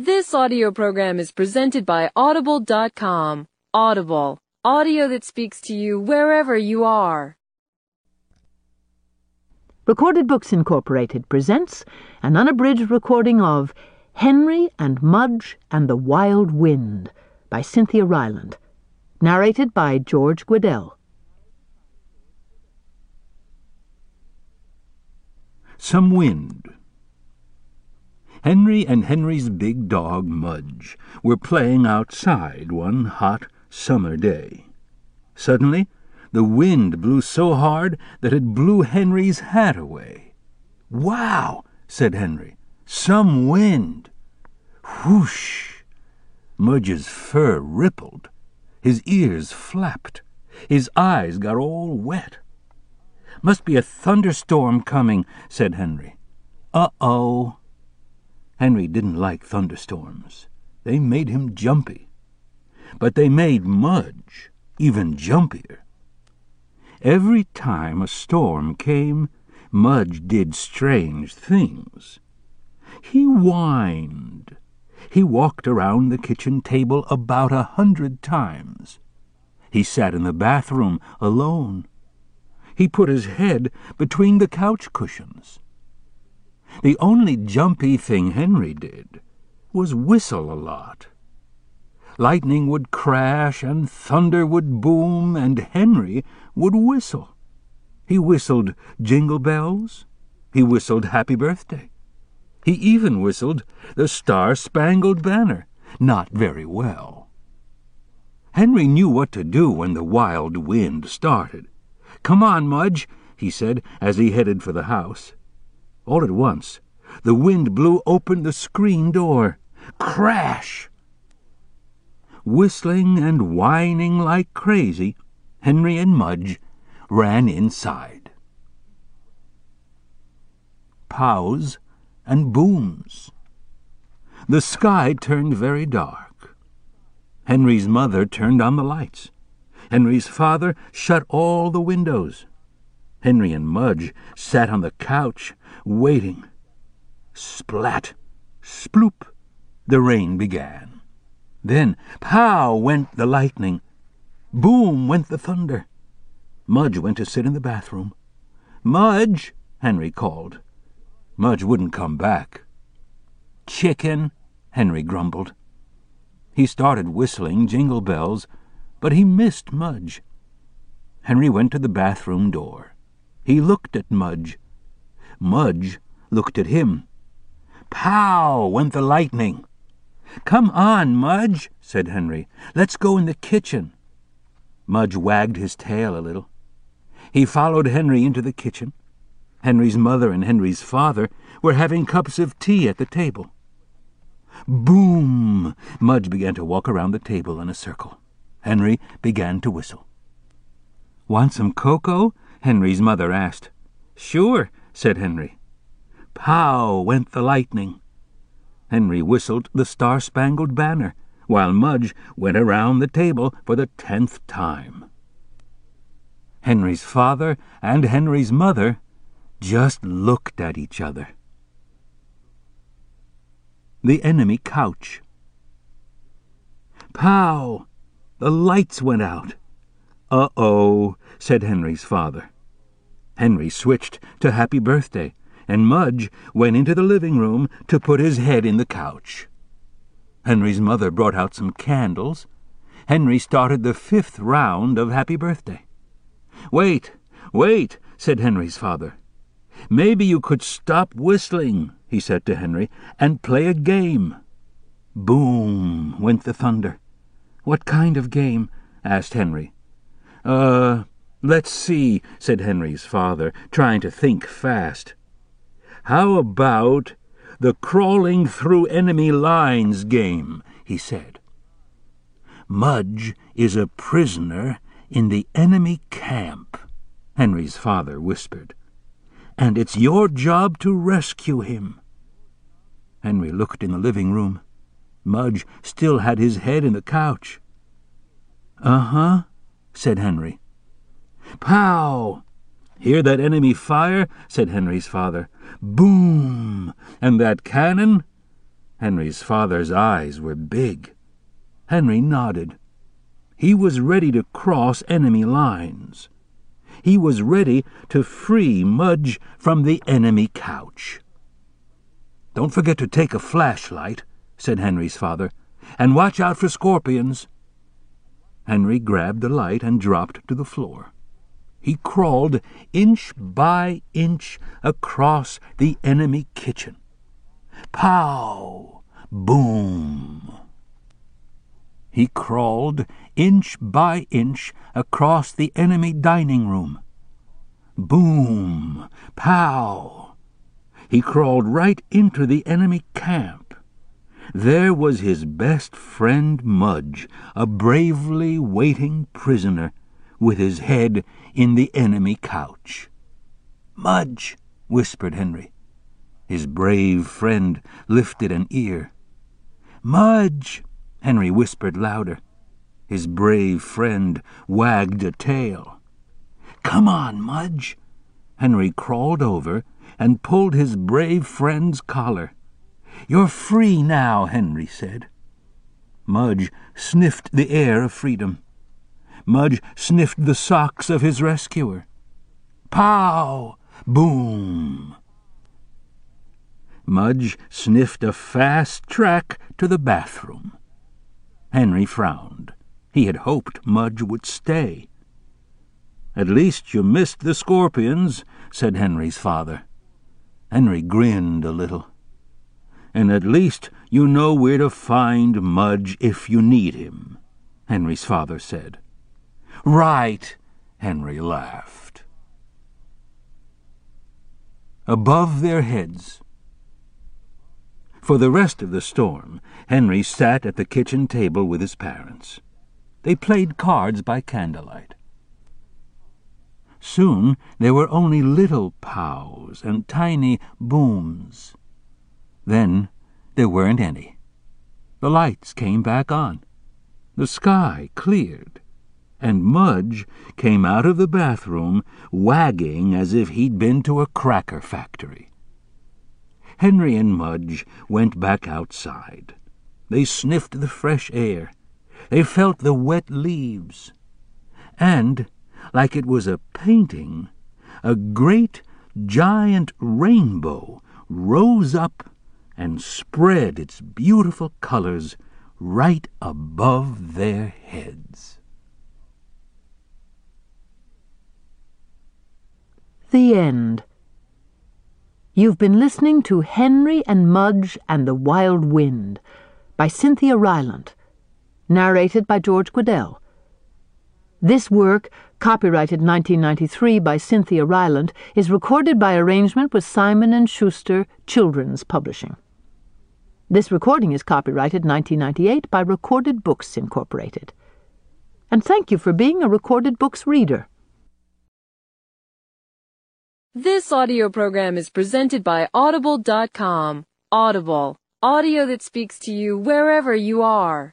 This audio program is presented by Audible.com. Audible, audio that speaks to you wherever you are. Recorded Books Incorporated presents an unabridged recording of Henry and Mudge and the Wild Wind by Cynthia Rylant, narrated by George Guidall. Some wind. Henry and Henry's big dog, Mudge, were playing outside one hot summer day. Suddenly, the wind blew so hard that it blew Henry's hat away. Wow, said Henry. Some wind. Whoosh! Mudge's fur rippled. His ears flapped. His eyes got all wet. Must be a thunderstorm coming, said Henry. Uh-oh. Henry didn't like thunderstorms. They made him jumpy. But they made Mudge even jumpier. Every time a storm came, Mudge did strange things. He whined. He walked around the kitchen table about a hundred times. He sat in the bathroom alone. He put his head between the couch cushions. The only jumpy thing Henry did was whistle a lot. Lightning would crash and thunder would boom and Henry would whistle. He whistled Jingle Bells. He whistled Happy Birthday. He even whistled the Star Spangled Banner, not very well. Henry knew what to do when the wild wind started. Come on, Mudge, he said as he headed for the house. All at once, the wind blew open the screen door. Crash! Whistling and whining like crazy, Henry and Mudge ran inside. Pows and booms. The sky turned very dark. Henry's mother turned on the lights. Henry's father shut all the windows. Henry and Mudge sat on the couch, waiting. Splat, sploop, the rain began. Then, pow went the lightning. Boom went the thunder. Mudge went to sit in the bathroom. Mudge, Henry called. Mudge wouldn't come back. Chicken, Henry grumbled. He started whistling Jingle Bells, but he missed Mudge. Henry went to the bathroom door. He looked at Mudge. Mudge looked at him. Pow! went the lightning. Come on, Mudge, said Henry. Let's go in the kitchen. Mudge wagged his tail a little. He followed Henry into the kitchen. Henry's mother and Henry's father were having cups of tea at the table. Boom! Mudge began to walk around the table in a circle. Henry began to whistle. Want some cocoa? Henry's mother asked. Sure, said Henry. Pow went the lightning. Henry whistled the Star-Spangled Banner, while Mudge went around the table for the tenth time. Henry's father and Henry's mother just looked at each other. The enemy couch. Pow! The lights went out. Uh-oh, said Henry's father. Henry switched to Happy Birthday, and Mudge went into the living room to put his head in the couch. Henry's mother brought out some candles. Henry started the fifth round of Happy Birthday. Wait, wait, said Henry's father. Maybe you could stop whistling, he said to Henry, and play a game. Boom went the thunder. What kind of game? asked Henry. Uh, let's see, said Henry's father, trying to think fast. How about the crawling through enemy lines game, he said. Mudge is a prisoner in the enemy camp, Henry's father whispered, and it's your job to rescue him. Henry looked in the living room. Mudge still had his head in the couch. Uh-huh, said Henry. Pow! Hear that enemy fire? said Henry's father. Boom! And that cannon? Henry's father's eyes were big. Henry nodded. He was ready to cross enemy lines. He was ready to free Mudge from the enemy couch. Don't forget to take a flashlight, said Henry's father, and watch out for scorpions. Henry grabbed the light and dropped to the floor. He crawled inch by inch across the enemy kitchen. Pow! Boom! He crawled inch by inch across the enemy dining room. Boom! Pow! He crawled right into the enemy camp. There was his best friend Mudge, a bravely waiting prisoner, with his head in the enemy couch. Mudge, whispered Henry. His brave friend lifted an ear. Mudge, Henry whispered louder. His brave friend wagged a tail. Come on, Mudge. Henry crawled over and pulled his brave friend's collar. You're free now, Henry said. Mudge sniffed the air of freedom. Mudge sniffed the socks of his rescuer. Pow! Boom! Mudge sniffed a fast track to the bathroom. Henry frowned. He had hoped Mudge would stay. At least you missed the scorpions, said Henry's father. Henry grinned a little and at least you know where to find Mudge if you need him, Henry's father said. Right, Henry laughed. Above their heads. For the rest of the storm, Henry sat at the kitchen table with his parents. They played cards by candlelight. Soon there were only little pows and tiny booms. Then there weren't any. The lights came back on. The sky cleared. And Mudge came out of the bathroom wagging as if he'd been to a cracker factory. Henry and Mudge went back outside. They sniffed the fresh air. They felt the wet leaves. And, like it was a painting, a great giant rainbow rose up and spread its beautiful colors right above their heads. The End. You've been listening to Henry and Mudge and the Wild Wind by Cynthia Rylant, narrated by George Guidall. This work, copyrighted 1993 by Cynthia Rylant, is recorded by arrangement with Simon & Schuster Children's Publishing. This recording is copyrighted 1998 by Recorded Books Incorporated. And thank you for being a Recorded Books reader. This audio program is presented by Audible.com. Audible, audio that speaks to you wherever you are.